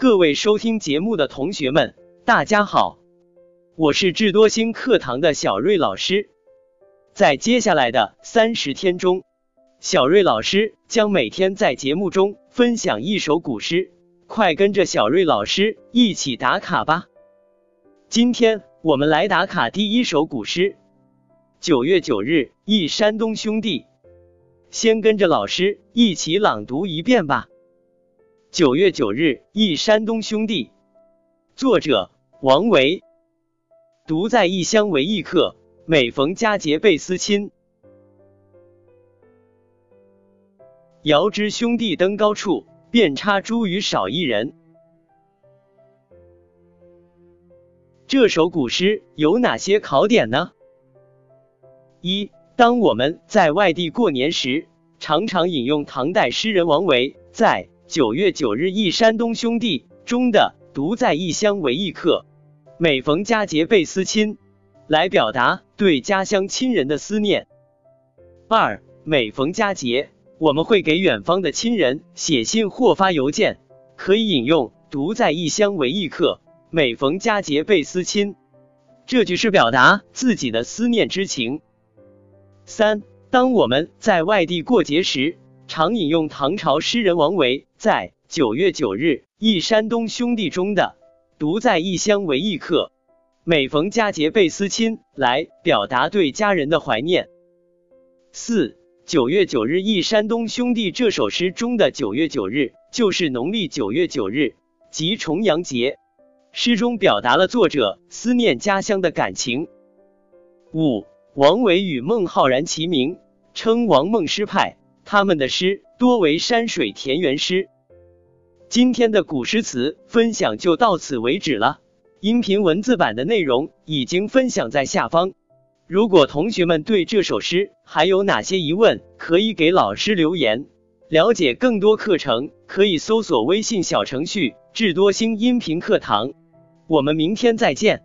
各位收听节目的同学们，大家好，我是智多星课堂的小瑞老师。在接下来的三十天中，小瑞老师将每天在节目中分享一首古诗，快跟着小瑞老师一起打卡吧。今天我们来打卡第一首古诗。九月九日忆山东兄弟，先跟着老师一起朗读一遍吧。九月九日忆山东兄弟，作者王维。独在异乡为异客，每逢佳节倍思亲。遥知兄弟登高处，遍插茱萸少一人。这首古诗有哪些考点呢？一，当我们在外地过年时，常常引用唐代诗人王维在。九月九日忆山东兄弟中的独在异乡为异客，每逢佳节倍思亲，来表达对家乡亲人的思念。二，每逢佳节，我们会给远方的亲人写信或发邮件，可以引用独在异乡为异客，每逢佳节倍思亲，这句是表达自己的思念之情。三，当我们在外地过节时。常引用唐朝诗人王维在九月九日忆山东兄弟中的“独在异乡为异客，每逢佳节倍思亲”来表达对家人的怀念。四九月九日忆山东兄弟这首诗中的九月九日就是农历九月九日，即重阳节。诗中表达了作者思念家乡的感情。五王维与孟浩然齐名，称王孟诗派。他们的诗多为山水田园诗。今天的古诗词分享就到此为止了，音频文字版的内容已经分享在下方。如果同学们对这首诗还有哪些疑问，可以给老师留言。了解更多课程，可以搜索微信小程序“智多星音频课堂”。我们明天再见。